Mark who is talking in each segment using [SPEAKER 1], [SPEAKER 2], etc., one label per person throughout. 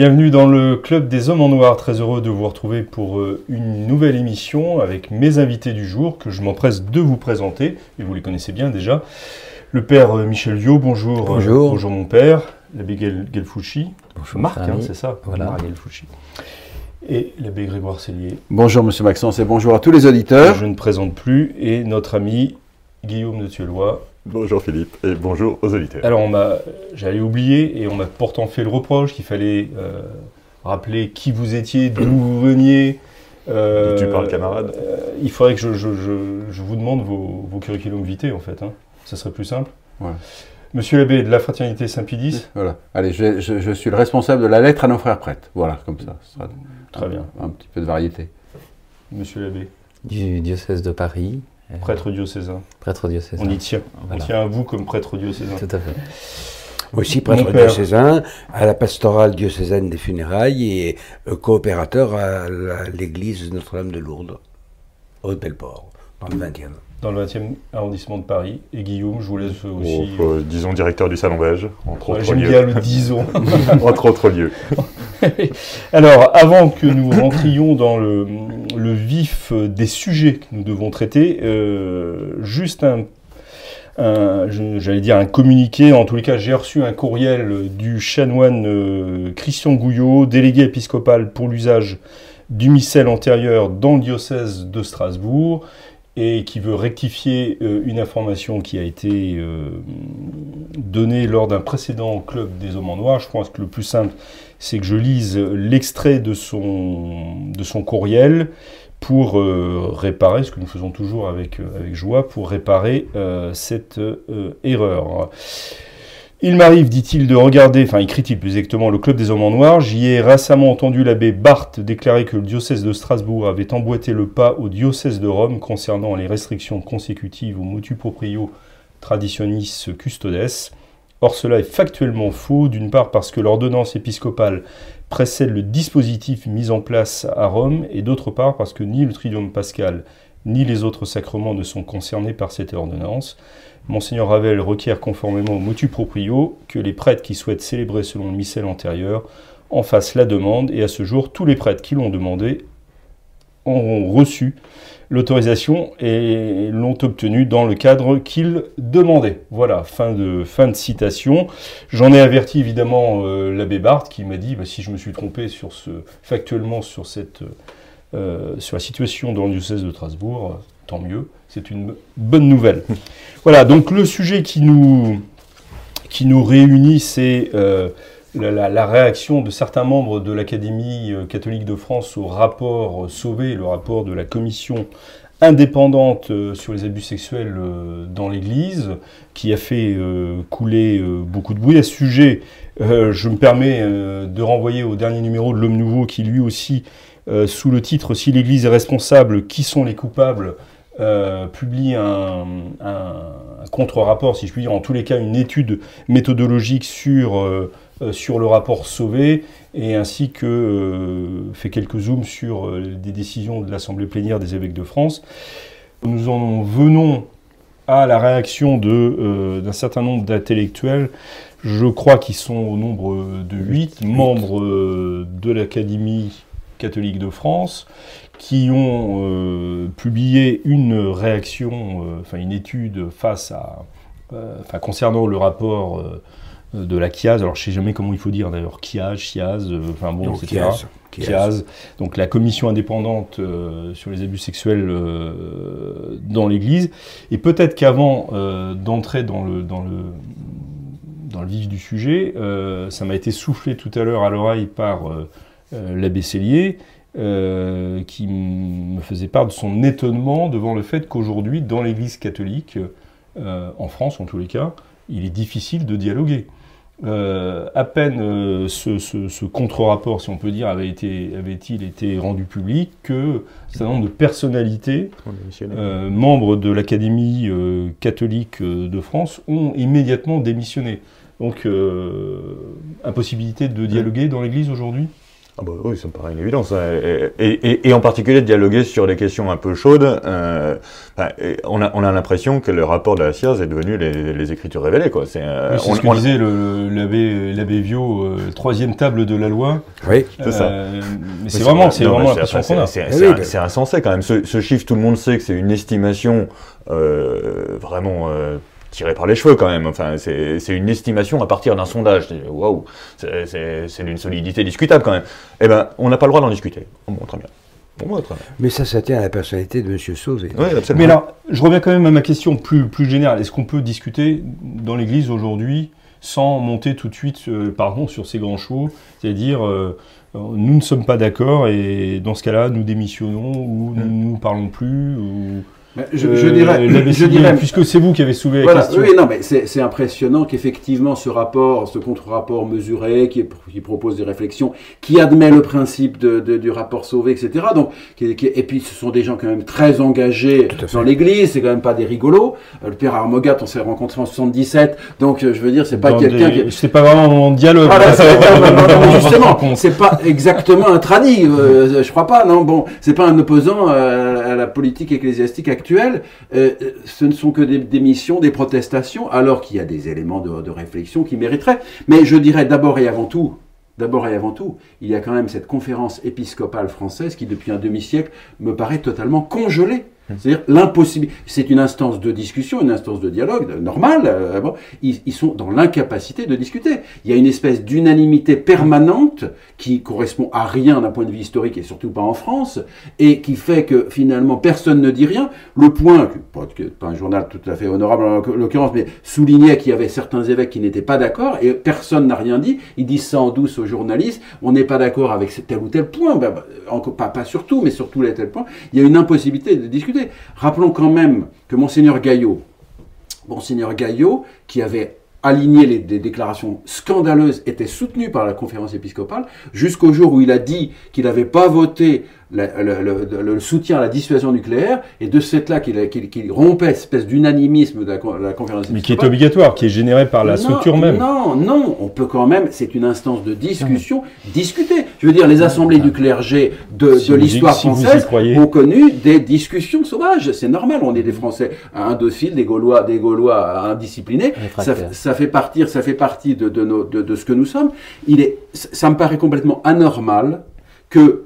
[SPEAKER 1] Bienvenue dans le Club des Hommes en Noir. Très heureux de vous retrouver pour euh, une nouvelle émission avec mes invités du jour que je m'empresse de vous présenter. Et vous les connaissez bien déjà. Le père euh, Michel Viau, bonjour. euh,
[SPEAKER 2] Bonjour.
[SPEAKER 1] bonjour mon père. L'abbé Gel- Gelfouchi.
[SPEAKER 2] Bonjour,
[SPEAKER 1] Marc, hein, c'est ça?
[SPEAKER 2] Voilà.
[SPEAKER 1] Marc Gelfouchi. Et l'abbé Grégoire Cellier.
[SPEAKER 2] Bonjour Monsieur Maxence et bonjour à tous les auditeurs.
[SPEAKER 1] je ne présente plus. Et notre ami Guillaume de Tuelois.
[SPEAKER 3] Bonjour Philippe et bonjour aux auditeurs.
[SPEAKER 1] Alors, on m'a, j'allais oublier et on m'a pourtant fait le reproche qu'il fallait euh, rappeler qui vous étiez, d'où vous veniez. Euh,
[SPEAKER 3] Tu parles camarade
[SPEAKER 1] euh, Il faudrait que je, je- je- je vous demande vos, vos curriculum vitae en fait. Hein. Ça serait plus simple.
[SPEAKER 2] Ouais.
[SPEAKER 1] Monsieur l'abbé de la fraternité Saint-Pédis.
[SPEAKER 2] Voilà. Allez, je, je- je suis le responsable de la lettre à nos frères prêtres. Voilà, comme ça.
[SPEAKER 1] Très
[SPEAKER 2] un-
[SPEAKER 1] bien.
[SPEAKER 2] Un petit peu de variété.
[SPEAKER 1] Monsieur l'abbé,
[SPEAKER 4] du diocèse de Paris,
[SPEAKER 1] prêtre diocésain.
[SPEAKER 4] prêtre diocésain.
[SPEAKER 1] On y tient.
[SPEAKER 4] Voilà.
[SPEAKER 1] On tient à vous comme prêtre diocésain.
[SPEAKER 4] Tout à fait.
[SPEAKER 5] Aussi prêtre
[SPEAKER 1] Mon père.
[SPEAKER 5] diocésain à la pastorale diocésaine des funérailles et euh, coopérateur à l'église Notre-Dame de Lourdes, au Belport, dans le 20e.
[SPEAKER 1] Dans le 20e arrondissement de Paris. Et Guillaume, je vous laisse aussi.
[SPEAKER 3] Au- euh, disons directeur du salon beige, entre
[SPEAKER 1] Ouais,
[SPEAKER 3] autres
[SPEAKER 1] J'aime
[SPEAKER 3] lieux.
[SPEAKER 1] bien le disons.
[SPEAKER 3] entre autres lieux.
[SPEAKER 1] Alors, avant que nous rentrions dans le, le vif des sujets que nous devons traiter, euh, juste un, j'allais dire un communiqué, en tous les cas j'ai reçu un courriel du chanoine euh, Christian Gouillot, délégué épiscopal pour l'usage du missel antérieur dans le diocèse de Strasbourg, et qui veut rectifier euh, une information qui a été euh, donnée lors d'un précédent club des hommes en noir. Je pense que le plus simple, c'est que je lise l'extrait de son, de son courriel pour euh, réparer, ce que nous faisons toujours avec, avec joie, pour réparer cette erreur. Il m'arrive, dit-il, de regarder, enfin écrit-il plus exactement, le Club des Hommes en Noir. J'y ai récemment entendu l'abbé Barthes déclarer que le diocèse de Strasbourg avait emboîté le pas au diocèse de Rome concernant les restrictions consécutives au motu proprio traditionis custodes. Or, cela est factuellement faux, d'une part parce que l'ordonnance épiscopale précède le dispositif mis en place à Rome, et d'autre part parce que ni le Triduum pascal ni les autres sacrements ne sont concernés par cette ordonnance. Monseigneur Ravel requiert conformément au motu proprio que les prêtres qui souhaitent célébrer selon le missel antérieur en fassent la demande, et à ce jour, tous les prêtres qui l'ont demandé ont reçu l'autorisation et l'ont obtenue dans le cadre qu'ils demandaient. Voilà, fin de, citation. J'en ai averti évidemment euh, l'abbé Barthes qui m'a dit bah, si je me suis trompé sur ce, factuellement sur, cette, euh, sur la situation dans le diocèse de Strasbourg, euh, tant mieux, c'est une bonne nouvelle. voilà, donc le sujet qui nous, réunit, c'est euh, la, la- réaction de certains membres de l'Académie euh, catholique de France au rapport euh, Sauvé, le rapport de la commission indépendante sur les abus sexuels dans l'Église, qui a fait couler beaucoup de bruit. À ce sujet, je me permets de renvoyer au dernier numéro de l'Homme Nouveau, qui lui aussi, sous le titre Si l'Église est responsable, qui sont les coupables? Euh, publie un, contre-rapport, si je puis dire, en tous les cas une étude méthodologique sur, euh, euh, sur le rapport Sauvé, et ainsi que euh, fait quelques zooms sur des décisions de l'Assemblée plénière des évêques de France. Nous en venons à la réaction de, d'un certain nombre d'intellectuels, je crois qu'ils sont au nombre de huit membres de l'Académie catholique de France, qui ont euh, publié une réaction, euh, enfin une étude face à, euh, concernant le rapport de la CIAZ. Alors je sais jamais comment il faut dire d'ailleurs, CIAZ, euh, enfin bon,
[SPEAKER 5] Donc,
[SPEAKER 1] etc.
[SPEAKER 5] Chiaz, Chiaz.
[SPEAKER 1] Donc la commission indépendante euh, sur les abus sexuels euh, dans l'Église. Et peut-être qu'avant euh, d'entrer dans le, dans, le, dans le vif du sujet, ça m'a été soufflé tout à l'heure à l'oreille par l'abbé Cellier, euh, qui me faisait part de son étonnement devant le fait qu'aujourd'hui, dans l'Église catholique, euh, en France en tous les cas, il est difficile de dialoguer. euh, à peine ce, ce- ce contre-rapport, si on peut dire, avait été, avait-il été rendu public, que un certain nombre de personnalités, membres de l'Académie catholique de France, ont immédiatement démissionné. Donc, impossibilité de dialoguer dans l'Église aujourd'hui?
[SPEAKER 3] Ah bah oui, ça me paraît une évidence. hein. Et, et- et- et en particulier de dialoguer sur des questions un peu chaudes. euh, on a, on a l'impression que le rapport de la SIAZ est devenu les, les écritures révélées. Quoi. C'est, euh,
[SPEAKER 1] Oui, C'est
[SPEAKER 3] on-
[SPEAKER 1] ce que
[SPEAKER 3] on-
[SPEAKER 1] disait le- l'abbé l'abbé Viau, euh, troisième table de la loi.
[SPEAKER 5] Oui.
[SPEAKER 3] C'est ça.
[SPEAKER 1] Euh, mais c'est vraiment,
[SPEAKER 3] vrai.
[SPEAKER 1] c'est
[SPEAKER 3] Non,
[SPEAKER 1] vraiment l'impression
[SPEAKER 3] c'est-
[SPEAKER 1] qu'on a.
[SPEAKER 3] C'est c'est-
[SPEAKER 5] oui,
[SPEAKER 3] c'est-
[SPEAKER 5] mais-
[SPEAKER 3] c'est insensé quand même. Ce, ce chiffre, tout le monde sait que c'est une estimation euh, vraiment tirée par les cheveux quand même. Enfin, c'est c'est une estimation à partir d'un sondage. C'est- Waouh, c'est- d'une solidité discutable quand même. Eh ben, on n'a pas le droit d'en discuter. Bon, très bien. Bon, très bien.
[SPEAKER 5] Mais ça, ça tient à la personnalité de M. Sauvé.
[SPEAKER 3] Oui, absolument.
[SPEAKER 1] Mais alors, je reviens quand même à ma question plus, plus générale. Est-ce qu'on peut discuter dans l'Église aujourd'hui sans monter tout de suite, euh, pardon, sur ces grands chevaux? C'est-à-dire, euh, nous ne sommes pas d'accord et dans ce cas-là, nous démissionnons ou nous ne parlons plus ou,
[SPEAKER 6] Je,
[SPEAKER 1] euh,
[SPEAKER 6] je dirais, je
[SPEAKER 1] puisque c'est vous qui avez soulevé
[SPEAKER 6] Voilà,
[SPEAKER 1] la question.
[SPEAKER 6] oui, non, mais c'est impressionnant qu'effectivement ce rapport, ce contre-rapport mesuré, qui, propose des réflexions, qui admet le principe de, de- du rapport sauvé, etc. Donc, qui- qui- et puis ce sont des gens quand même très engagés dans l'Église, c'est quand même pas des rigolos. Euh, Le père Armogat, on s'est rencontré en 77, donc euh, je veux dire, c'est pas quelqu'un qui...
[SPEAKER 1] C'est pas vraiment de dialogue.
[SPEAKER 6] Voilà,
[SPEAKER 1] là,
[SPEAKER 6] c'est-
[SPEAKER 1] ça- on
[SPEAKER 6] justement, c'est pas exactement un tradi, euh, je crois pas, non, bon, c'est pas un opposant à, la politique ecclésiastique actuelle, euh, euh, ce ne sont que des démissions, des protestations, alors qu'il y a des éléments de, de réflexion qui mériteraient. Mais je dirais d'abord et avant tout, d'abord et avant tout, il y a quand même cette conférence épiscopale française qui, depuis un demi-siècle, me paraît totalement congelée. C'est-à-dire l'impossibilité. C'est une instance de discussion, une instance de dialogue euh, normale. euh, ils, sont dans l'incapacité de discuter. Il y a une espèce d'unanimité permanente qui correspond à rien d'un point de vue historique et surtout pas en France, et qui fait que finalement personne ne dit rien. Le point, pas, un journal tout à fait honorable en l'occurrence, mais soulignait qu'il y avait certains évêques qui n'étaient pas d'accord et personne n'a rien dit. Ils disent ça en douce aux journalistes. On n'est pas d'accord avec tel ou tel point. Ben, ben, pas, pas sur tout, mais sur tous les tels points. Il y a une impossibilité de discuter. Rappelons quand même que Monseigneur Gaillot, Monseigneur Gaillot, qui avait aligné les, des déclarations scandaleuses, était soutenu par la conférence épiscopale, jusqu'au jour où il a dit qu'il n'avait pas voté la- le, le- le soutien à la dissuasion nucléaire, et de cette là qu'il qu'il- qu'il rompait espèce d'unanimisme de la, con- la conférence
[SPEAKER 1] Mais qui est obligatoire, qui est généré par la
[SPEAKER 6] Non,
[SPEAKER 1] structure même.
[SPEAKER 6] Non, non, on peut quand même, c'est une instance de discussion, discuter. Je veux dire, les assemblées du clergé de,
[SPEAKER 1] Si
[SPEAKER 6] de l'histoire
[SPEAKER 1] si
[SPEAKER 6] française ont connu des discussions sauvages. C'est normal, on est des Français indociles, des Gaulois, des Gaulois indisciplinés. Ça, ça fait partie, ça fait partie de, de, nos- de, de ce que nous sommes. Il est, ça me paraît complètement anormal que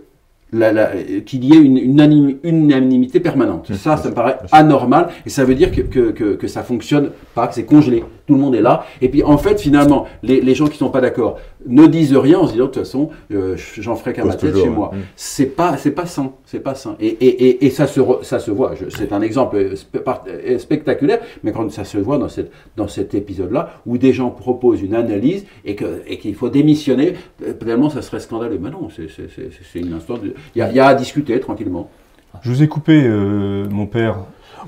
[SPEAKER 6] qu'il y ait une, une anim- unanimité permanente.
[SPEAKER 3] Mmh,
[SPEAKER 6] ça, ça me paraît anormal et ça veut dire que, que, que, que ça fonctionne pas, que c'est congelé. Tout le monde est là. Et puis en fait, finalement, les, les gens qui sont pas d'accord ne disent rien en se disant de toute façon, euh, j'en ferai qu'à ma tête
[SPEAKER 3] toujours,
[SPEAKER 6] chez moi.
[SPEAKER 3] Mmh.
[SPEAKER 6] C'est pas, c'est pas sain, c'est pas sain. Et, et, et, et ça se, re- ça se voit. C'est un exemple par- euh, spectaculaire, mais quand ça se voit dans cette, dans cet épisode-là où des gens proposent une analyse et que, et qu'il faut démissionner, euh, tellement ça serait scandaleux. Mais non, c'est, c'est, c'est, c'est une instance. de- Il y a, il y a à discuter tranquillement.
[SPEAKER 1] Je vous ai coupé, euh, mon père.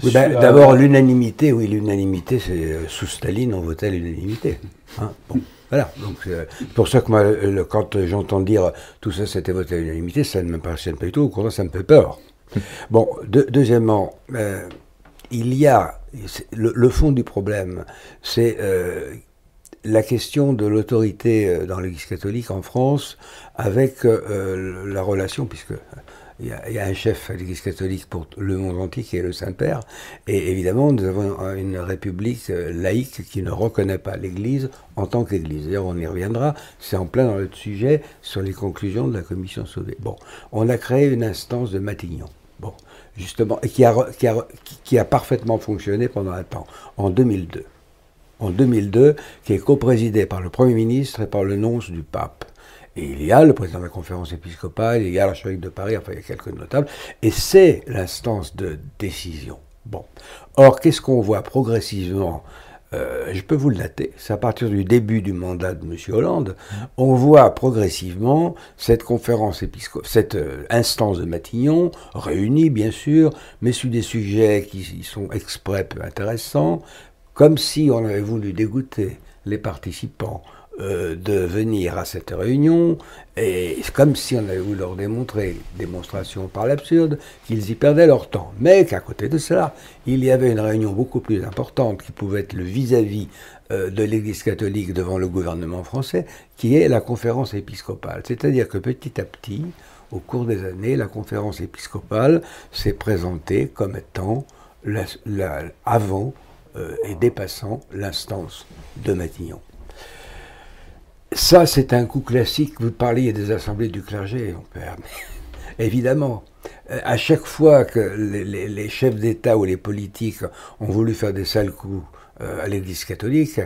[SPEAKER 5] Oui, ben,
[SPEAKER 1] Sur-
[SPEAKER 5] D'abord, l'unanimité, oui, l'unanimité, c'est euh, sous Staline, on votait l'unanimité. Hein, bon, voilà. Donc, euh, c'est pour ça que moi, le- quand euh, j'entends dire tout ça, c'était voté à l'unanimité, ça ne m'impressionne pas du tout. Au contraire, ça me fait peur. Bon, deux- deuxièmement, euh, il y a le, le fond du problème, c'est euh, la question de l'autorité euh, dans l'Église catholique en France avec euh, la relation, puisque il y, a, un chef à l'Église catholique pour le monde entier qui est le Saint-Père, et évidemment nous avons une république euh, laïque qui ne reconnaît pas l'Église en tant qu'Église. D'ailleurs, on y reviendra, c'est en plein dans le sujet sur les conclusions de la commission sauvée. Bon, on a créé une instance de Matignon. Bon, justement, qui a, qui a, parfaitement fonctionné pendant un temps, en 2002 en 2002, qui est coprésidé par le Premier ministre et par le nonce du pape. Et il y a le président de la conférence épiscopale, il y a l'archevêque de Paris, enfin il y a quelques notables, et c'est l'instance de décision. Bon. Or, qu'est-ce qu'on voit progressivement Euh, Je peux vous le dater, c'est à partir du début du mandat de M. Hollande, on voit progressivement cette conférence épiscopale, cette euh, instance de Matignon, réunie bien sûr, mais sur des sujets qui sont exprès peu intéressants, comme si on avait voulu dégoûter les participants euh, de venir à cette réunion, et comme si on avait voulu leur démontrer, démonstration par l'absurde, qu'ils y perdaient leur temps. Mais qu'à côté de cela, il y avait une réunion beaucoup plus importante qui pouvait être le vis-à-vis euh, de l'Église catholique devant le gouvernement français, qui est la conférence épiscopale. C'est-à-dire que petit à petit, au cours des années, la conférence épiscopale s'est présentée comme étant avant euh, et dépassant l'instance de Matignon. Ça, c'est un coup classique. Vous parliez des assemblées du clergé, mon père. Évidemment. Euh, À chaque fois que les chefs d'État ou les politiques ont voulu faire des sales coups euh, à l'Église catholique,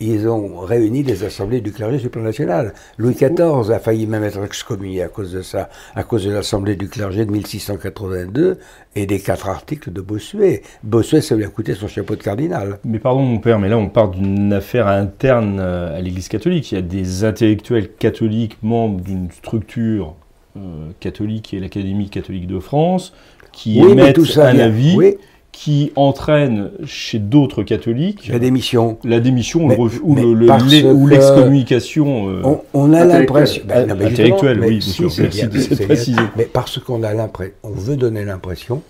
[SPEAKER 5] ils ont réuni des assemblées du clergé sur le plan national. Louis XIV a failli même être excommunié à cause de ça, à cause de l'assemblée du clergé de 1682 et des quatre articles de Bossuet. Bossuet, ça lui a coûté son chapeau de cardinal.
[SPEAKER 1] Mais pardon mon père, mais là on part d'une affaire interne euh, à l'Église catholique. Il y a des intellectuels catholiques membres d'une structure euh, catholique qui est l'Académie catholique de France, qui
[SPEAKER 5] Oui,
[SPEAKER 1] émettent
[SPEAKER 5] tout ça
[SPEAKER 1] un
[SPEAKER 5] vient-
[SPEAKER 1] avis,
[SPEAKER 5] Oui,
[SPEAKER 1] qui entraîne chez d'autres catholiques
[SPEAKER 5] la démission.
[SPEAKER 1] la démission
[SPEAKER 5] Mais-
[SPEAKER 1] ou le- l'excommunication. euh,
[SPEAKER 5] On, on a l'impression. Ben, non, mais
[SPEAKER 1] Intellectuel,
[SPEAKER 5] justement, mais
[SPEAKER 1] oui, bien
[SPEAKER 5] si,
[SPEAKER 1] sûr.
[SPEAKER 5] c'est
[SPEAKER 1] Merci de.
[SPEAKER 5] Mais parce qu'on a l'impression, on veut donner l'impression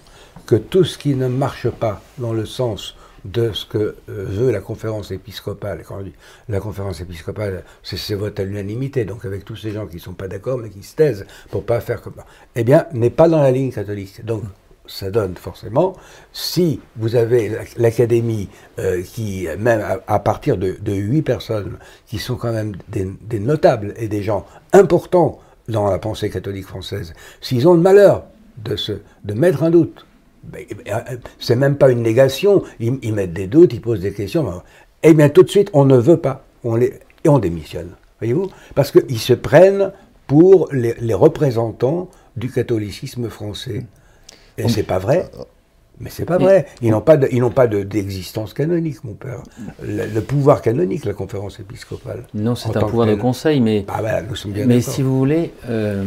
[SPEAKER 5] que tout ce qui ne marche pas dans le sens de ce que euh, veut la conférence épiscopale, quand on dit la conférence épiscopale, c'est ses votes à l'unanimité, donc avec tous ces gens qui ne sont pas d'accord mais qui se taisent pour pas faire comme ça, eh bien, n'est pas dans la ligne catholique. Donc, ça donne forcément, si vous avez la- l'académie euh, qui, même à, partir de, 8 personnes, qui sont quand même des, notables et des gens importants dans la pensée catholique française, s'ils ont le malheur de, se, mettre un doute, c'est même pas une négation, ils, mettent des doutes, ils posent des questions, ben, eh bien tout de suite, on ne veut pas, on les, et on démissionne, voyez-vous? Parce qu'ils se prennent pour les représentants du catholicisme français. Et c'est pas vrai. Mais c'est pas vrai. Ils n'ont pas de- ils n'ont pas de- d'existence canonique, mon père. Le, le pouvoir canonique, la conférence épiscopale.
[SPEAKER 4] Non, c'est un pouvoir de conseil, mais,
[SPEAKER 5] Ah voilà, nous sommes bien
[SPEAKER 4] mais
[SPEAKER 5] d'accord.
[SPEAKER 4] si vous voulez, euh,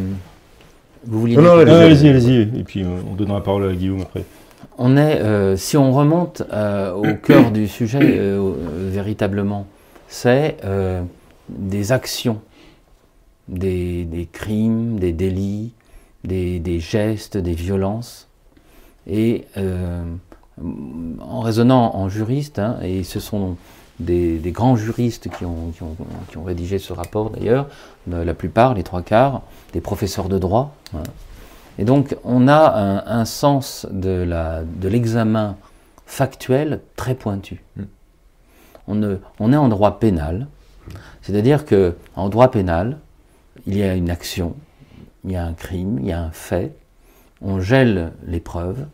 [SPEAKER 4] vous vouliez
[SPEAKER 3] Non,
[SPEAKER 4] dire
[SPEAKER 3] non,
[SPEAKER 4] chose
[SPEAKER 1] allez-y, allez-y. Et puis euh, on donnera la parole à Guillaume après.
[SPEAKER 4] On est, euh, si on remonte euh, au cœur du sujet euh, euh, véritablement, c'est euh, des actions, des, des crimes, des délits, des, des gestes, des violences. Et euh, en raisonnant en juriste, hein, et ce sont des, des grands juristes qui ont, qui, ont, qui ont rédigé ce rapport d'ailleurs, euh, la plupart, les trois quarts, des professeurs de droit. hein. Et donc, on a un, un sens de l'examen factuel très pointu. On, ne- on est en droit pénal, c'est-à-dire que en droit pénal, il y a une action, il y a un crime, il y a un fait, on gèle les preuves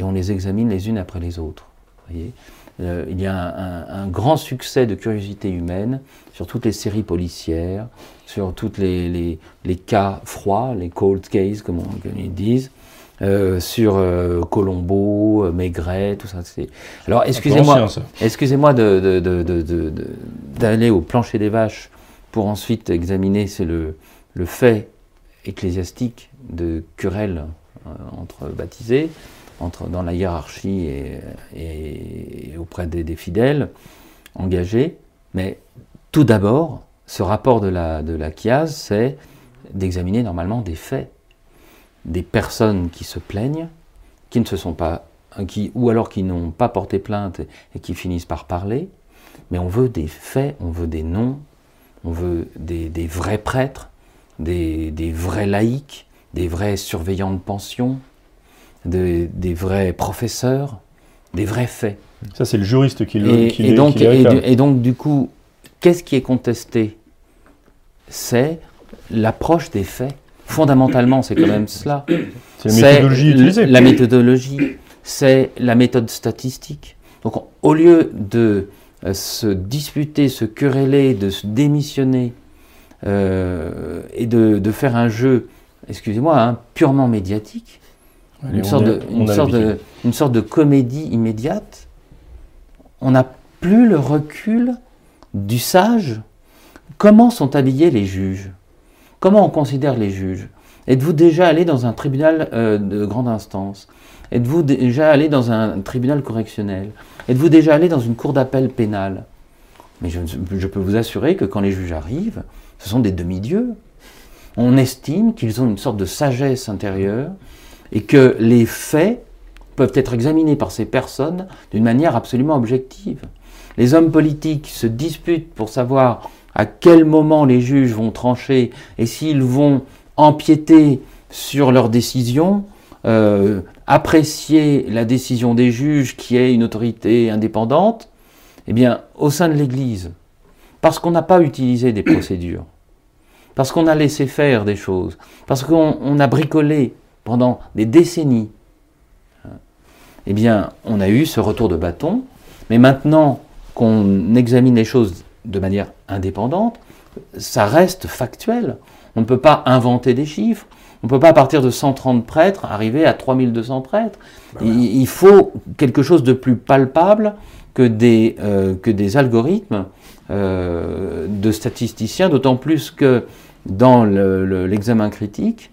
[SPEAKER 4] et on les examine les unes après les autres. voyez Euh, il y a un, un- un grand succès de curiosité humaine sur toutes les séries policières, sur tous les, les- les cas froids, les cold cases, comme, on, comme ils disent, euh, sur euh, Colombo, Maigret, tout ça. Alors, excusez-moi, excusez-moi de- de- de- d'aller au plancher des vaches pour ensuite examiner c'est le, le fait ecclésiastique de querelle entre baptisés, dans la hiérarchie et, auprès des, fidèles engagés. Mais tout d'abord, ce rapport de la, de la chiase, c'est d'examiner normalement des faits, des personnes qui se plaignent, qui ne se sont pas, qui, ou alors qui n'ont pas porté plainte et qui finissent par parler. Mais on veut des faits, on veut des noms, on veut des, des vrais prêtres, des, des vrais laïcs, des vrais surveillants de pension, des, des vrais professeurs, des vrais faits.
[SPEAKER 1] Ça, c'est le juriste qui le,
[SPEAKER 4] Et,
[SPEAKER 1] qui
[SPEAKER 4] et donc,
[SPEAKER 1] qui
[SPEAKER 4] et, du- et donc, du coup, qu'est-ce qui est contesté? C'est l'approche des faits. Fondamentalement, c'est quand même cela.
[SPEAKER 1] C'est la méthodologie utilisée.
[SPEAKER 4] La méthodologie, c'est la méthode statistique. Donc, on- au lieu de euh, se disputer, se quereller, de se démissionner euh, et de, de faire un jeu, excusez-moi, hein, purement médiatique,
[SPEAKER 1] Allez,
[SPEAKER 4] une, sorte
[SPEAKER 1] a-
[SPEAKER 4] de, une, sorte de, une sorte de comédie immédiate, on n'a plus le recul du sage. Comment sont habillés les juges? Comment on considère les juges? Êtes-vous déjà allé dans un tribunal euh, de grande instance? Êtes-vous déjà allé dans un tribunal correctionnel? Êtes-vous déjà allé dans une cour d'appel pénale? Mais je, je peux vous assurer que quand les juges arrivent, ce sont des demi-dieux. On estime qu'ils ont une sorte de sagesse intérieure et que les faits peuvent être examinés par ces personnes d'une manière absolument objective. Les hommes politiques se disputent pour savoir à quel moment les juges vont trancher et s'ils vont empiéter sur leurs décisions, euh, apprécier la décision des juges qui est une autorité indépendante, eh bien, au sein de l'Église, parce qu'on n'a pas utilisé des procédures, parce qu'on a laissé faire des choses, parce qu'on a bricolé pendant des décennies, eh bien, on a eu ce retour de bâton, mais maintenant qu'on examine les choses de manière indépendante, ça reste factuel. On ne peut pas inventer des chiffres. On ne peut pas, à partir de 130 prêtres, arriver à 3200 prêtres. Il, il faut quelque chose de plus palpable que des, euh, que des algorithmes euh, de statisticiens, d'autant plus que dans le- le- l'examen critique,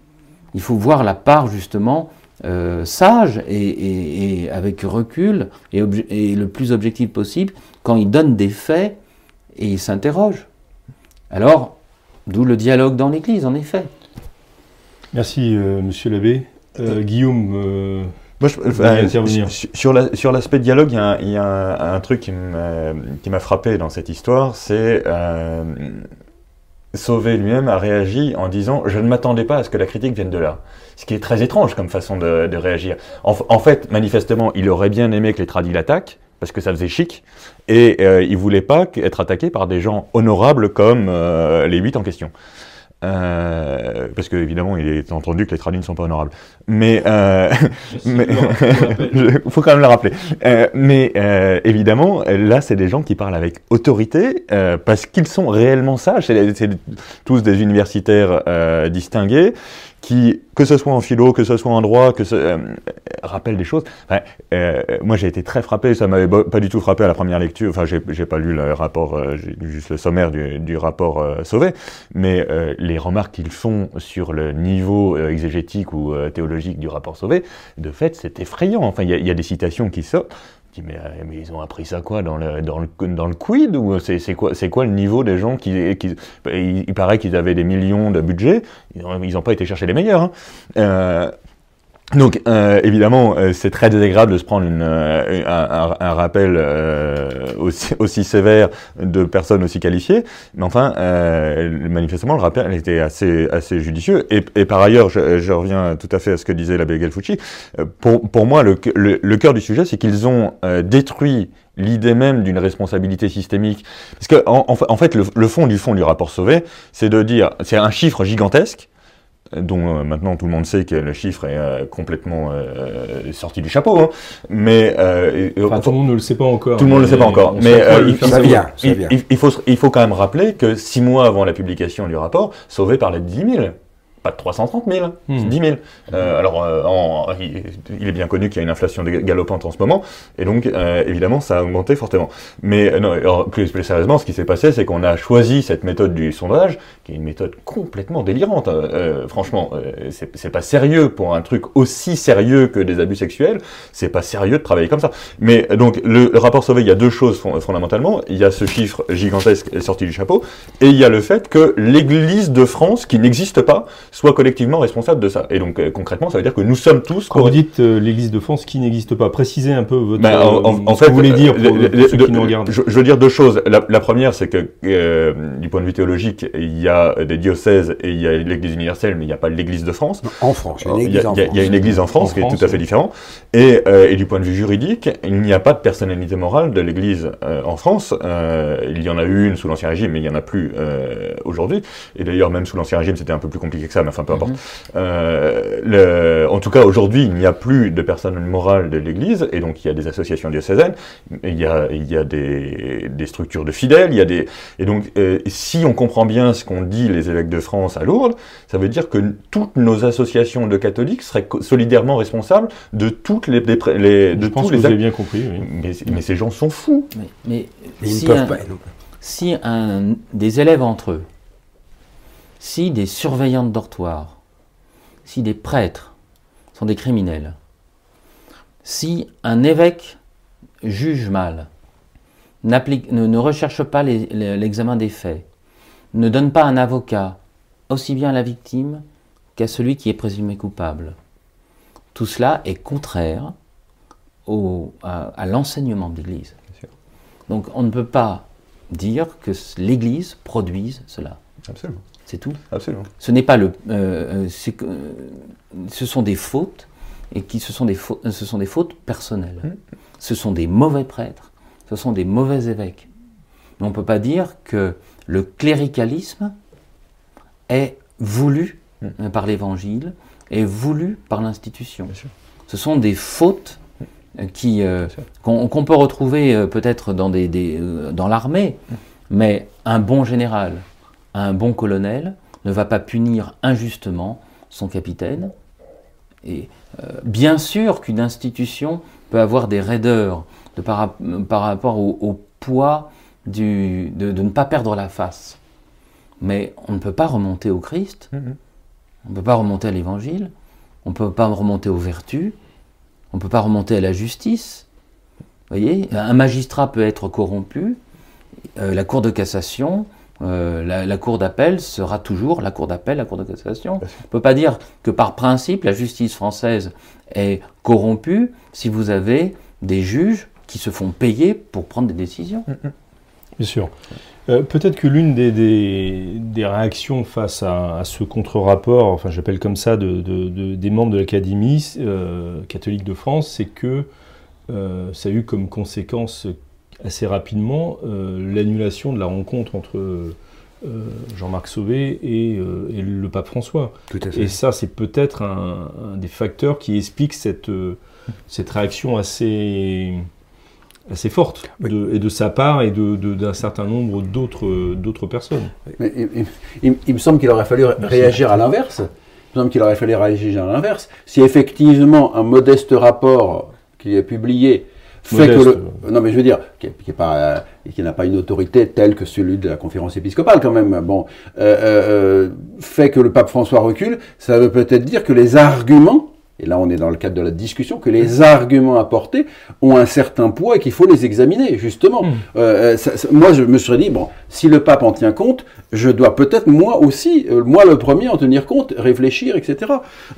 [SPEAKER 4] il faut voir la part justement euh, sage et, et- et avec recul et, le plus objectif possible quand il donne des faits et il s'interroge. Alors, d'où le dialogue dans l'Église, en effet.
[SPEAKER 1] Merci, euh, monsieur l'abbé. Euh, Guillaume, euh,
[SPEAKER 3] Moi, je- sur- sur la- sur l'aspect dialogue, il y a, un- il y a un, un truc qui m'a qui m'a frappé dans cette histoire, c'est euh, Sauvé lui-même a réagi en disant Je ne m'attendais pas à ce que la critique vienne de là. Ce qui est très étrange comme façon de, réagir. En, fait, manifestement, il aurait bien aimé que les tradis l'attaquent, parce que ça faisait chic, et euh, il voulait pas être attaqué par des gens honorables comme euh, les huit en question. Euh, parce que évidemment, il est entendu que les tradis ne sont pas honorables. Mais, euh, mais il faut quand même le rappeler. Euh, mais euh, évidemment, là, c'est des gens qui parlent avec autorité euh, parce qu'ils sont réellement sages. C'est c'est tous des universitaires euh, distingués qui, que ce soit en philo, que ce soit en droit, que ce, euh, rappellent des choses. Enfin, euh, moi, j'ai été très frappé. Ça m'avait pas du tout frappé à la première lecture. Enfin, j'ai pas lu le rapport, euh, juste le sommaire du, du rapport euh, Sauvé. Mais euh, les remarques qu'ils font sur le niveau euh, exégétique ou théologique du rapport Sauvé, de fait, c'est effrayant. Enfin, il y, y a des citations qui sortent. Euh, mais ils ont appris ça quoi dans le, quid ou c'est quoi, le niveau des gens qui, qui il, paraît qu'ils avaient des millions de budget, ils n'ont pas été chercher les meilleurs. hein. Euh, donc euh, évidemment, euh, c'est très désagréable de se prendre une, euh, un, un- rappel euh, aussi, aussi sévère de personnes aussi qualifiées, mais enfin, euh, manifestement, le rappel était assez, assez judicieux. Et, et par ailleurs, je, je reviens tout à fait à ce que disait l'abbé Galfucci, euh, pour, pour moi, le, le, le cœur du sujet, c'est qu'ils ont détruit l'idée même d'une responsabilité systémique. Parce que en, en fait, le, le fond du fond du rapport Sauvé, c'est de dire, c'est un chiffre gigantesque, dont euh, maintenant tout le monde sait que le chiffre est euh, complètement euh, sorti du chapeau, hein. mais
[SPEAKER 1] enfin, tout le monde ne le sait pas encore.
[SPEAKER 3] tout le monde ne le sait pas
[SPEAKER 1] mais
[SPEAKER 3] encore. Mais il, faut, il faut quand même rappeler que six mois avant la publication du rapport, Sauvé parlait de 10 000. Pas de 330 000,
[SPEAKER 1] Hmm.
[SPEAKER 3] c'est 10 000. Euh, alors, euh, en- il, est bien connu qu'il y a une inflation galopante en ce moment, et donc, euh, évidemment, ça a augmenté fortement. Mais euh, non, alors, plus, plus sérieusement, ce qui s'est passé, c'est qu'on a choisi cette méthode du sondage, qui est une méthode complètement délirante. Euh, franchement, c'est pas sérieux pour un truc aussi sérieux que des abus sexuels, c'est pas sérieux de travailler comme ça. Mais donc, le, le rapport Sauvé, il y a deux choses fon- fondamentalement. Il y a ce chiffre gigantesque sorti du chapeau, et il y a le fait que l'Église de France, qui n'existe pas, soit collectivement responsable de ça. Et donc, euh, concrètement, ça veut dire que nous sommes tous...
[SPEAKER 1] Quand vous dites euh, l'Église de France qui n'existe pas, précisez un peu votre,
[SPEAKER 3] Ben, en, en-
[SPEAKER 1] euh,
[SPEAKER 3] en
[SPEAKER 1] ce
[SPEAKER 3] fait,
[SPEAKER 1] que vous voulez dire pour, pour ceux
[SPEAKER 3] de-
[SPEAKER 1] qui nous regardent.
[SPEAKER 3] Je, je veux dire deux choses. La, la première, c'est que euh, du point de vue théologique, il y a des diocèses et il y a l'Église universelle, mais il n'y a pas l'Église de France.
[SPEAKER 5] En France, il y a une
[SPEAKER 3] Il y, a,
[SPEAKER 5] église en
[SPEAKER 3] il y a- il y a
[SPEAKER 5] France.
[SPEAKER 3] une église en France
[SPEAKER 1] En
[SPEAKER 3] qui
[SPEAKER 1] France,
[SPEAKER 3] est tout à fait
[SPEAKER 1] oui.
[SPEAKER 3] différent. Et, euh, et du point de vue juridique, il n'y a pas de personnalité morale de l'église euh, en France. Euh, il y en a eu une sous l'Ancien Régime, mais il n'y en a plus euh, aujourd'hui. Et d'ailleurs, même sous l'Ancien Régime, c'était un peu plus compliqué que ça, enfin, peu importe. Euh, le- en tout cas, aujourd'hui, il n'y a plus de personne morale de l'église, et donc il y a des associations diocésaines, il y a, il y a des, des structures de fidèles, il y a des... Et donc, euh, si on comprend bien ce qu'ont dit les évêques de France à Lourdes, ça veut dire que toutes nos associations de catholiques seraient solidairement responsables de toutes les, les pré- les- de
[SPEAKER 1] Je pense
[SPEAKER 3] tous
[SPEAKER 1] que
[SPEAKER 3] les
[SPEAKER 1] vous avez bien compris. oui.
[SPEAKER 3] Mais, mais ces gens sont fous.
[SPEAKER 4] Mais, mais
[SPEAKER 5] Mais ils
[SPEAKER 4] si
[SPEAKER 5] ne peuvent
[SPEAKER 4] un-
[SPEAKER 5] pas. non.
[SPEAKER 4] si un, des élèves entre eux, si des surveillants de dortoir, si des prêtres sont des criminels, si un évêque juge mal, ne, ne recherche pas l'examen des faits, ne donne pas un avocat aussi bien à la victime qu'à celui qui est présumé coupable. Tout cela est contraire au- à, à l'enseignement de l'Église. Donc on ne peut pas dire que l'Église produise cela.
[SPEAKER 3] Absolument.
[SPEAKER 4] C'est tout.
[SPEAKER 3] Absolument.
[SPEAKER 4] Ce n'est pas le. euh, euh, que- euh, ce sont des fautes et qui ce sont des fautes, ce sont des fautes personnelles.
[SPEAKER 3] Mm.
[SPEAKER 4] Ce sont des mauvais prêtres. Ce sont des mauvais évêques. Mais on ne peut pas dire que le cléricalisme est voulu
[SPEAKER 3] Mm.
[SPEAKER 4] euh, par l'Évangile, est voulu par l'institution. Ce sont des fautes qui euh,
[SPEAKER 3] sûr.
[SPEAKER 4] qu'on peut retrouver euh, peut-être dans, des, des, euh, dans l'armée, mais un bon général, un bon colonel ne va pas punir injustement son capitaine. Et euh, bien sûr qu'une institution peut avoir des raideurs de par, rap- par rapport au, au poids du, de, de ne pas perdre la face. Mais on ne peut pas remonter au Christ,
[SPEAKER 3] Mhm.
[SPEAKER 4] on ne peut pas remonter à l'Évangile, on ne peut pas remonter aux vertus, on ne peut pas remonter à la justice. Vous voyez, un magistrat peut être corrompu, euh, la Cour de cassation, euh, la, la Cour d'appel sera toujours la Cour d'appel, la Cour de cassation. On ne peut pas dire que par principe, la justice française est corrompue si vous avez des juges qui se font payer pour prendre des décisions.
[SPEAKER 1] Bien sûr. Euh, Peut-être que l'une des, des- des réactions face à, à ce contre-rapport, enfin j'appelle comme ça, de, de- de- des membres de l'Académie euh, catholique de France, c'est que ça a eu comme conséquence assez rapidement euh, l'annulation de la rencontre entre euh, Jean-Marc Sauvé et, euh, et le pape François.
[SPEAKER 5] Tout à fait.
[SPEAKER 1] Et ça, c'est peut-être un, un des facteurs qui explique cette, cette réaction assez, assez forte
[SPEAKER 5] Oui.
[SPEAKER 1] de- et de sa part et de- de- d'un certain nombre d'autres personnes.
[SPEAKER 6] Mais il, il- il- il me semble qu'il aurait fallu réagir à l'inverse. Il me semble qu'il aurait fallu réagir à l'inverse. Si effectivement un modeste rapport qui est publié fait
[SPEAKER 1] Modeste,
[SPEAKER 6] que le... Non mais je veux dire, qui, est- qui est pas, euh, qui n'a pas une autorité telle que celui de la conférence épiscopale quand même, bon, euh, euh, fait que le pape François recule, ça veut peut-être dire que les arguments, et là on est dans le cadre de la discussion, que les arguments apportés ont un certain poids et qu'il faut les examiner, justement.
[SPEAKER 1] Mm.
[SPEAKER 6] Euh, euh, ça- ça- moi je me serais dit, bon, si le pape en tient compte, je dois peut-être moi aussi, euh, moi le premier, en tenir compte, réfléchir, etc.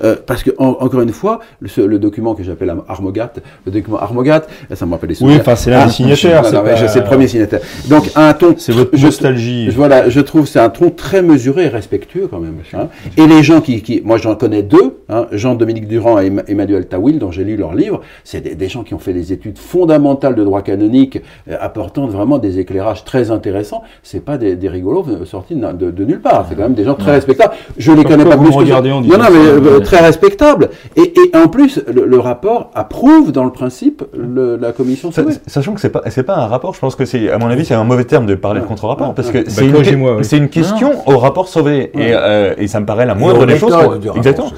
[SPEAKER 6] Euh, parce que, en- encore une fois, le, document que j'appelle Armogat, le document Armogat, ça me rappelle
[SPEAKER 1] Oui,
[SPEAKER 6] souvenirs.
[SPEAKER 1] enfin c'est l'un des signataires. c'est pas-
[SPEAKER 6] le premier signataire. Donc, un ton.
[SPEAKER 1] C'est votre nostalgie.
[SPEAKER 6] je- Voilà, je trouve c'est un ton très mesuré et respectueux quand même. hein. Et les gens qui, qui moi j'en connais deux, hein, Jean-Dominique Durand et Emma- Emmanuel Tawil, dont j'ai lu leurs livres, c'est des, des gens qui ont fait des études fondamentales de droit canonique, euh, apportant vraiment des éclairages très intéressants. C'est pas des, des rigolos euh, sortis de, de- de nulle part. C'est quand même des gens très respectables. Je les connais pas plus que
[SPEAKER 1] en
[SPEAKER 6] Non, non, mais euh, très respectables. Et, et en plus, le, le rapport approuve dans le principe le- la commission
[SPEAKER 3] Sa-. Sachant que c'est pas c'est pas un rapport, je pense que c'est à mon avis c'est un mauvais terme de parler de contre-rapport parce que c'est une,
[SPEAKER 1] corrigez-moi, oui.
[SPEAKER 3] c'est une question au rapport sauvé
[SPEAKER 6] Ouais.
[SPEAKER 3] et, euh, et ça me paraît la moindre des choses. Exactement.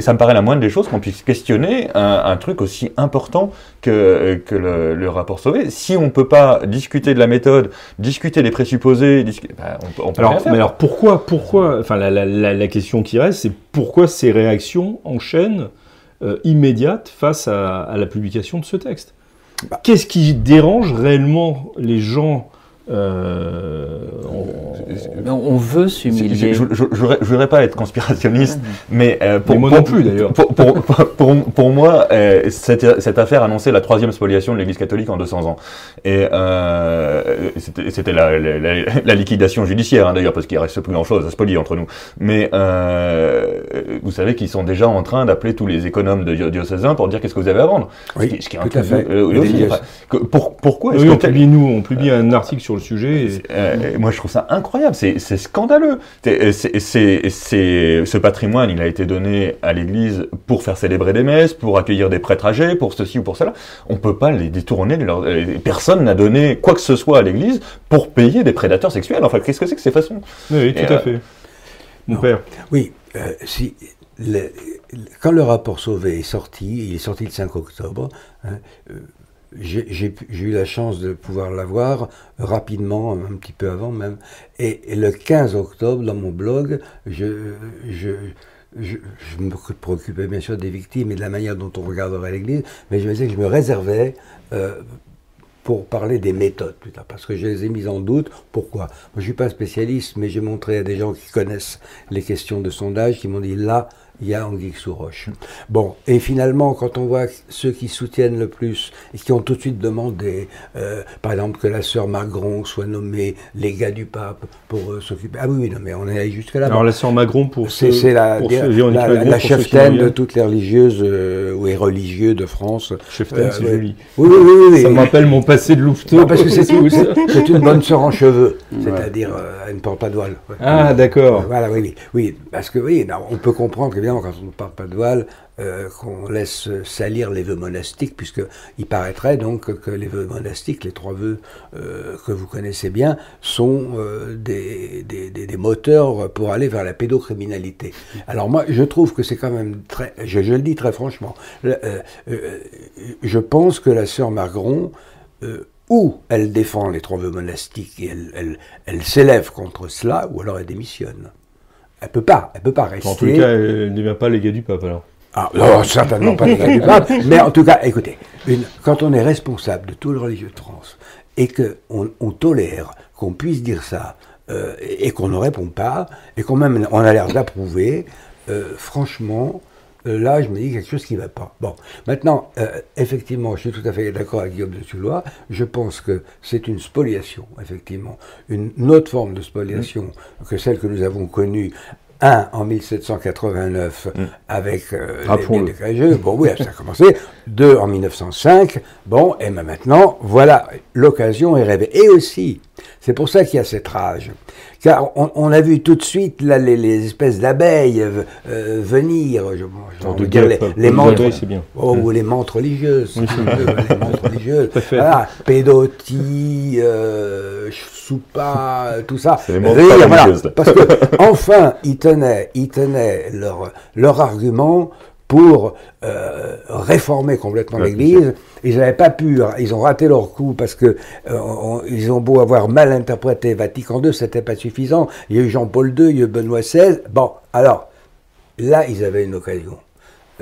[SPEAKER 3] ça me paraît la moindre des choses qu'on puisse questionner un, un truc aussi important que, que le, le rapport sauvé. Si on peut pas discuter de la méthode, discuter des présupposés, bah, on, peut- on peut
[SPEAKER 1] Alors,
[SPEAKER 3] rien faire.
[SPEAKER 1] mais alors pourquoi, pourquoi, enfin la, la- la- la question qui reste, c'est pourquoi ces réactions enchaînent euh, immédiates face à, à la publication de ce texte?
[SPEAKER 5] Bah.
[SPEAKER 1] Qu'est-ce qui dérange réellement les gens euh, en-
[SPEAKER 4] Mais On veut s'humilier.
[SPEAKER 3] Je je- je- je voudrais pas être conspirationniste, mais euh, pour
[SPEAKER 1] Mais moi
[SPEAKER 3] pour-
[SPEAKER 1] non plus, d'ailleurs.
[SPEAKER 3] Pour, pour, pour, moi, euh, cette, cette affaire annonçait la troisième spoliation de l'Église catholique en 200 ans. Et euh, c'était c'était la, la, la- la liquidation judiciaire, hein, d'ailleurs, parce qu'il reste plus grand-chose à spolier entre nous. Mais euh, vous savez qu'ils sont déjà en train d'appeler tous les économes de dio- diocésains pour dire qu'est-ce que vous avez à vendre.
[SPEAKER 5] Oui,
[SPEAKER 3] ce qui, ce qui est un
[SPEAKER 5] tout à fait.
[SPEAKER 3] euh, aussi, enfin, que- pourquoi est-ce
[SPEAKER 1] Oui,
[SPEAKER 3] que
[SPEAKER 1] on publie, nous, on publie un article sur le sujet. et-
[SPEAKER 3] euh, moi, je trouve ça incroyable, c'est scandaleux. C'est- c'est- ce patrimoine, il a été donné à l'Église pour faire célébrer des messes, pour accueillir des prêtres âgés, pour ceci ou pour cela. On peut pas les détourner. de leur- euh, personne n'a donné quoi que ce soit à l'Église pour payer des prédateurs sexuels. Enfin, qu'est-ce que c'est que ces façons?
[SPEAKER 1] Oui, oui, tout
[SPEAKER 3] Et,
[SPEAKER 1] à
[SPEAKER 3] euh,
[SPEAKER 1] fait. Mon
[SPEAKER 5] non.
[SPEAKER 1] père.
[SPEAKER 5] Oui, euh, si, le- le- quand le rapport Sauvé est sorti, il est sorti le 5 octobre, hein, euh, j'ai eu la chance de pouvoir l'avoir rapidement, un petit peu avant même. Et, le 15 octobre, dans mon blog, je, me préoccupais bien sûr des victimes et de la manière dont on regarderait l'Église, mais je me disais que je me réservais, euh, pour parler des méthodes plus tard, parce que je les ai mises en doute. Pourquoi? Je ne suis pas spécialiste, mais j'ai montré à des gens qui connaissent les questions de sondage, qui m'ont dit là, il y a Anguille sous roche. Bon, et finalement, quand on voit ceux qui soutiennent le plus et qui ont tout de suite demandé, euh, par exemple, que la sœur Magron soit nommée légat du pape pour euh, s'occuper. Ah oui, oui, non, mais on est allé jusque là.
[SPEAKER 1] Alors la sœur Magron pour
[SPEAKER 5] C'est la,
[SPEAKER 1] pour
[SPEAKER 5] la,
[SPEAKER 1] Véronique
[SPEAKER 5] la-
[SPEAKER 1] Magron,
[SPEAKER 5] la
[SPEAKER 1] pour qui
[SPEAKER 5] cheftaine de toutes les religieuses euh, ou les religieux de France.
[SPEAKER 1] Cheftaine,
[SPEAKER 5] Euh,
[SPEAKER 1] c'est
[SPEAKER 5] ouais.
[SPEAKER 1] joli.
[SPEAKER 5] Oui, oui, oui. oui,
[SPEAKER 1] Ça me rappelle mon passé de louveteau.
[SPEAKER 5] Non, parce que c'est une, une bonne sœur en cheveux, c'est-à-dire euh, elle ne porte pas de voile. Ouais.
[SPEAKER 1] Ah, d'accord.
[SPEAKER 5] Voilà, oui, oui, oui, parce que oui, non, on peut comprendre quand on ne parle pas de voile, euh, qu'on laisse salir les vœux monastiques, puisque il paraîtrait donc que les vœux monastiques, les trois vœux euh, que vous connaissez bien, sont euh, des, des, des- moteurs pour aller vers la pédocriminalité. Alors moi, je trouve que c'est quand même très, je, le dis très franchement, je pense que la sœur Margron, ou elle défend les trois vœux monastiques et elle, elle, elle s'élève contre cela, ou alors elle démissionne. Elle peut pas, elle peut pas rester.
[SPEAKER 1] En tout cas, elle ne devient pas légat du pape alors.
[SPEAKER 5] Ah, non, certainement pas de la du pape, mais en tout cas, écoutez, une- quand on est responsable de tout le religieux de France et qu'on on tolère qu'on puisse dire ça euh, et, et qu'on ne répond pas et qu'on même on a l'air d'approuver, euh, franchement, euh, là, je me dis quelque chose qui ne va pas. Bon, maintenant, euh, effectivement, je suis tout à fait d'accord avec Guillaume de Tullois. Je pense que c'est une spoliation, effectivement, une, autre forme de spoliation que celle que nous avons connue. Un en 1789 avec euh, les
[SPEAKER 1] Rappelons-le.
[SPEAKER 5] biens décageux. Bon, oui, ça a commencé. Deux en 1905. Bon, et ben maintenant, voilà, l'occasion est rêvée. Et aussi, c'est pour ça qu'il y a cette rage. Car on, on a vu tout de suite là, les, les espèces d'abeilles euh, euh, venir, je, de dire les, les
[SPEAKER 1] bien.
[SPEAKER 5] oh, ou les mantres religieuses,
[SPEAKER 1] Oui,
[SPEAKER 5] les mantres religieuses. Voilà, pédotie, euh, soupa, tout ça.
[SPEAKER 3] Les
[SPEAKER 5] Rire, voilà. Parce que enfin, ils tenaient, ils tenaient leur, leur argument pour euh, réformer complètement
[SPEAKER 3] Ouais,
[SPEAKER 5] l'Église. Ils n'avaient pas pu, ils ont raté leur coup parce que euh, on- ils ont beau avoir mal interprété Vatican II, c'était pas suffisant. Il y a eu Jean-Paul II, il y a eu Benoît XVI. Bon, alors là, ils avaient une occasion.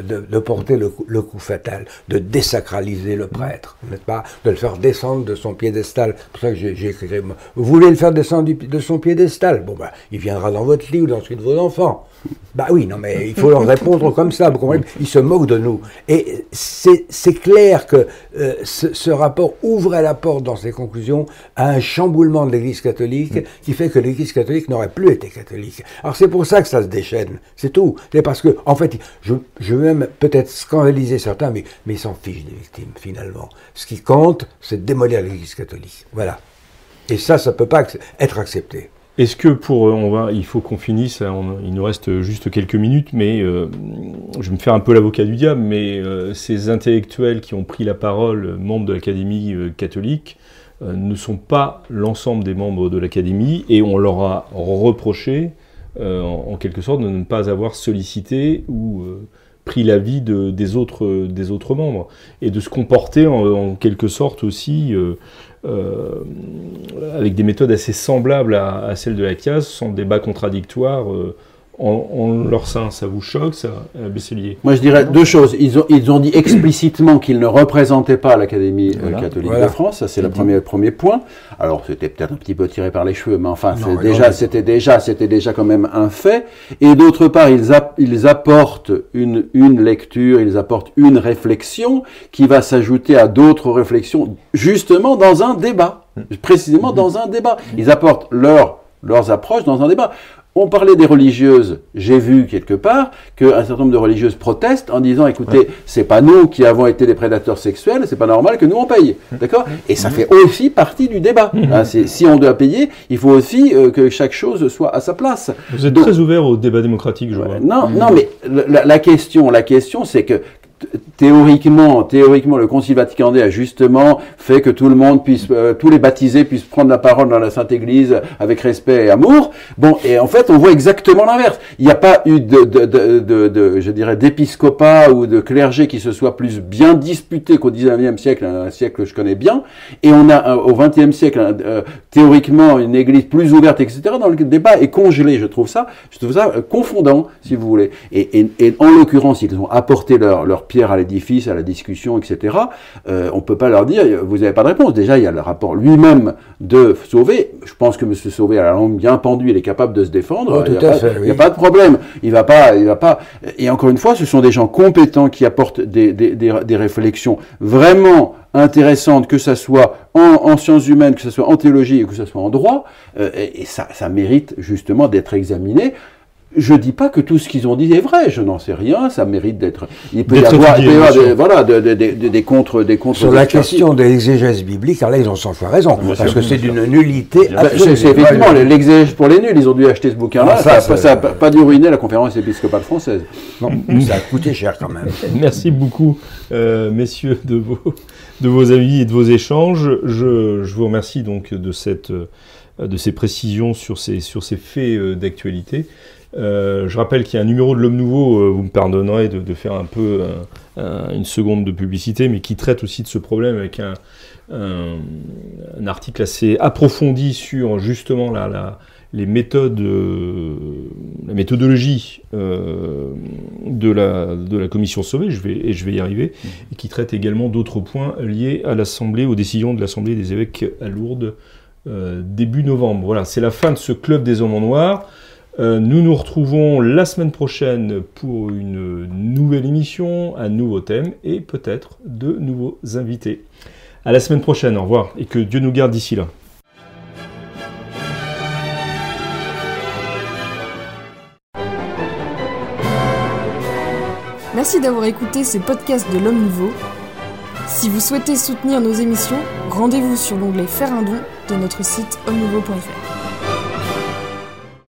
[SPEAKER 5] De, de porter le coup, le coup fatal, de désacraliser le prêtre, n'est-ce pas De le faire descendre de son piédestal. C'est pour ça que j'ai écrit. Vous voulez le faire descendre du- de son piédestal? Bon, ben, il viendra dans votre lit ou dans celui de vos enfants. Bah oui, non, mais il faut leur répondre comme ça. Vous comprenez? Ils se moquent de nous. Et c'est clair que euh, ce, rapport ouvrait la porte dans ses conclusions à un chamboulement de l'Église catholique qui fait que l'Église catholique n'aurait plus été catholique. Alors c'est pour ça que ça se déchaîne. C'est tout. C'est parce que, en fait, je, je vais même peut-être scandaliser certains, mais, mais ils s'en fichent des victimes finalement. Ce qui compte, c'est de démolir l'Église catholique. Voilà. Et ça, ça peut pas être accepté.
[SPEAKER 1] Est-ce que pour euh, on va, il faut qu'on finisse, hein, il nous reste juste quelques minutes, mais euh, je vais me faire un peu l'avocat du diable, mais euh, ces intellectuels qui ont pris la parole, membres de l'Académie catholique, ne sont pas l'ensemble des membres de l'Académie et on leur a reproché, en, quelque sorte, de ne pas avoir sollicité ou pris l'avis de, des, autres, membres. Et de se comporter en, quelque sorte aussi euh, avec des méthodes assez semblables à, celles de la CAS, sans débat contradictoire euh, en, en leur sein. Ça vous choque, ça, euh, Besselier
[SPEAKER 6] Moi, je dirais deux choses. Ils ont, ils ont dit explicitement qu'ils ne représentaient pas l'Académie euh,
[SPEAKER 1] Voilà.
[SPEAKER 6] catholique
[SPEAKER 5] Voilà.
[SPEAKER 6] de France. Ça, c'est le premier, premier point. Alors, c'était peut-être un petit peu tiré par les cheveux, mais enfin,
[SPEAKER 5] Non,
[SPEAKER 6] c'est
[SPEAKER 5] mais
[SPEAKER 6] déjà, c'était déjà, c'était déjà quand même un fait. Et d'autre part, ils, ils apportent une, une lecture, ils apportent une réflexion qui va s'ajouter à d'autres réflexions, justement dans un débat. Précisément dans un débat. Ils apportent leur, leurs approches dans un débat. On parlait des religieuses. J'ai vu quelque part qu'un certain nombre de religieuses protestent en disant écoutez, c'est pas nous qui avons été des prédateurs sexuels, c'est pas normal que nous on paye. D'accord Et ça fait aussi partie du débat. Hein, si on doit payer, il faut aussi euh, que chaque chose soit à sa place.
[SPEAKER 1] Vous êtes
[SPEAKER 6] Donc-
[SPEAKER 1] très ouvert au débat démocratique, je vois.
[SPEAKER 6] Ouais, Non, non, mais la, la question, la question, c'est que théoriquement, théoriquement, le Concile Vatican II a justement fait que tout le monde puisse, euh, tous les baptisés puissent prendre la parole dans la Sainte Église avec respect et amour. Bon, et en fait, on voit exactement l'inverse. Il n'y a pas eu de, de, de, de- je dirais, d'épiscopat ou de clergé qui se soit plus bien disputé qu'au XIXe siècle, un siècle que je connais bien. Et on a euh, au XXe siècle, euh, théoriquement, une Église plus ouverte, etc. Dans le débat est congelé. Je trouve ça, je trouve ça euh, confondant, si vous voulez. Et, et, et en l'occurrence, ils ont apporté leur, leur pierre à l'édifice, à la discussion, etc. Euh, on peut pas leur dire, vous n'avez pas de réponse. Déjà, il y a le rapport lui-même de Sauvé. Je pense que M. Sauvé a la langue bien pendue, il est capable de se défendre.
[SPEAKER 5] Oh,
[SPEAKER 6] il n'y a, pas- a de problème. Il va pas, il va pas. Et encore une fois, ce sont des gens compétents qui apportent des, des, des, des réflexions vraiment intéressantes, que ça soit en, en sciences humaines, que ce soit en théologie, que ce soit en droit, euh, et, et ça, ça mérite justement d'être examiné. Je dis pas que tout ce qu'ils ont dit est vrai, je n'en sais rien, ça mérite d'être. Il peut y avoir, peut des, voilà, de- de- de- de- des contre, des contre.
[SPEAKER 5] Sur la question de l'exégèse biblique, alors là, ils ont 100 fois raison, parce que c'est d'une nullité
[SPEAKER 6] c'est
[SPEAKER 5] absolue.
[SPEAKER 6] c'est effectivement l'exégèse pour les nuls. Ils ont dû acheter ce bouquin-là. Ça n'a
[SPEAKER 5] ça-
[SPEAKER 6] pas, pas dû ruiner la conférence épiscopale française.
[SPEAKER 5] Non, ça a coûté cher quand même.
[SPEAKER 1] Merci beaucoup, euh, messieurs, de vos, de vos avis et de vos échanges. Je, je vous remercie donc de, cette, euh, de ces précisions sur ces, sur ces faits euh, d'actualité. Euh, je rappelle qu'il y a un numéro de l'Homme Nouveau, euh, vous me pardonnerez de, faire un peu un- une seconde de publicité, mais qui traite aussi de ce problème avec un, article assez approfondi sur justement la, les méthodes, euh, la méthodologie euh, de, la, commission Sauvé, je vais, et je vais y arriver, et qui traite également d'autres points liés à l'Assemblée, aux décisions de l'Assemblée des évêques à Lourdes euh, début novembre. Voilà, c'est la fin de ce club des hommes en noir. Euh, nous nous retrouvons la semaine prochaine pour une nouvelle émission, un nouveau thème et peut-être de nouveaux invités. À la semaine prochaine, au revoir et que Dieu nous garde d'ici là.
[SPEAKER 7] Merci d'avoir écouté ce podcast de l'Homme Nouveau. Si vous souhaitez soutenir nos émissions, rendez-vous sur l'onglet Faire un don de notre site homme-nouveau.fr.